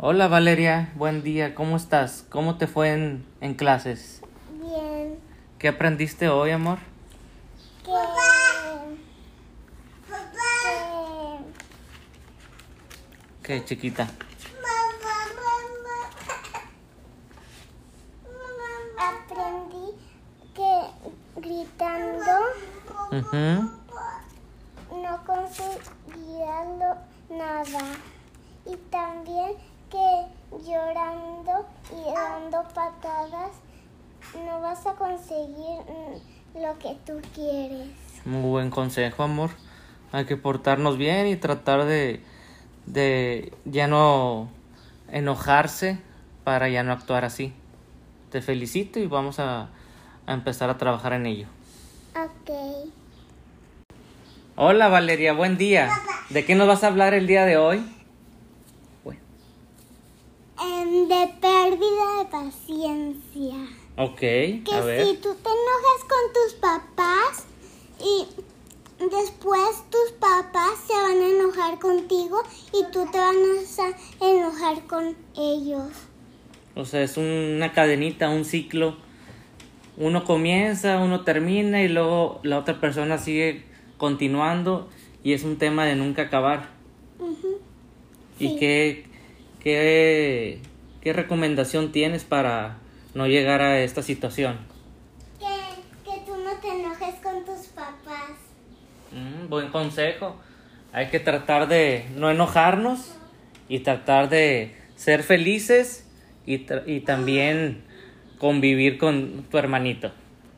Hola Valeria, buen día, ¿cómo estás? ¿Cómo te fue en, en clases? Bien. ¿Qué aprendiste hoy, amor? Que, ¿Qué, chiquita? aprendí que gritando Ujú. no conseguía lo- nada. Y también que llorando y dando patadas no vas a conseguir mm, lo que tú quieres. Muy buen consejo, amor. Hay que portarnos bien y tratar de, de ya no enojarse para ya no actuar así. Te felicito y vamos a, a empezar a trabajar en ello. Ok. Hola Valeria, buen día. ¿De qué nos vas a hablar el día de hoy? Em, de pérdida de paciencia. ok, Que a ver. si tú te enojas con tus papás y después tus papás se van a enojar contigo y tú te vas a enojar con ellos. O sea, es una cadenita, un ciclo. Uno comienza, uno termina y luego la otra persona sigue continuando y es un tema de nunca acabar. ¿Y Sí. qué, qué, qué recomendación tienes para no llegar a esta situación? Que, que tú no te enojes con tus papás. Mm, buen consejo. Hay que tratar de no enojarnos y tratar de ser felices y, tra- y también convivir con tu hermanito.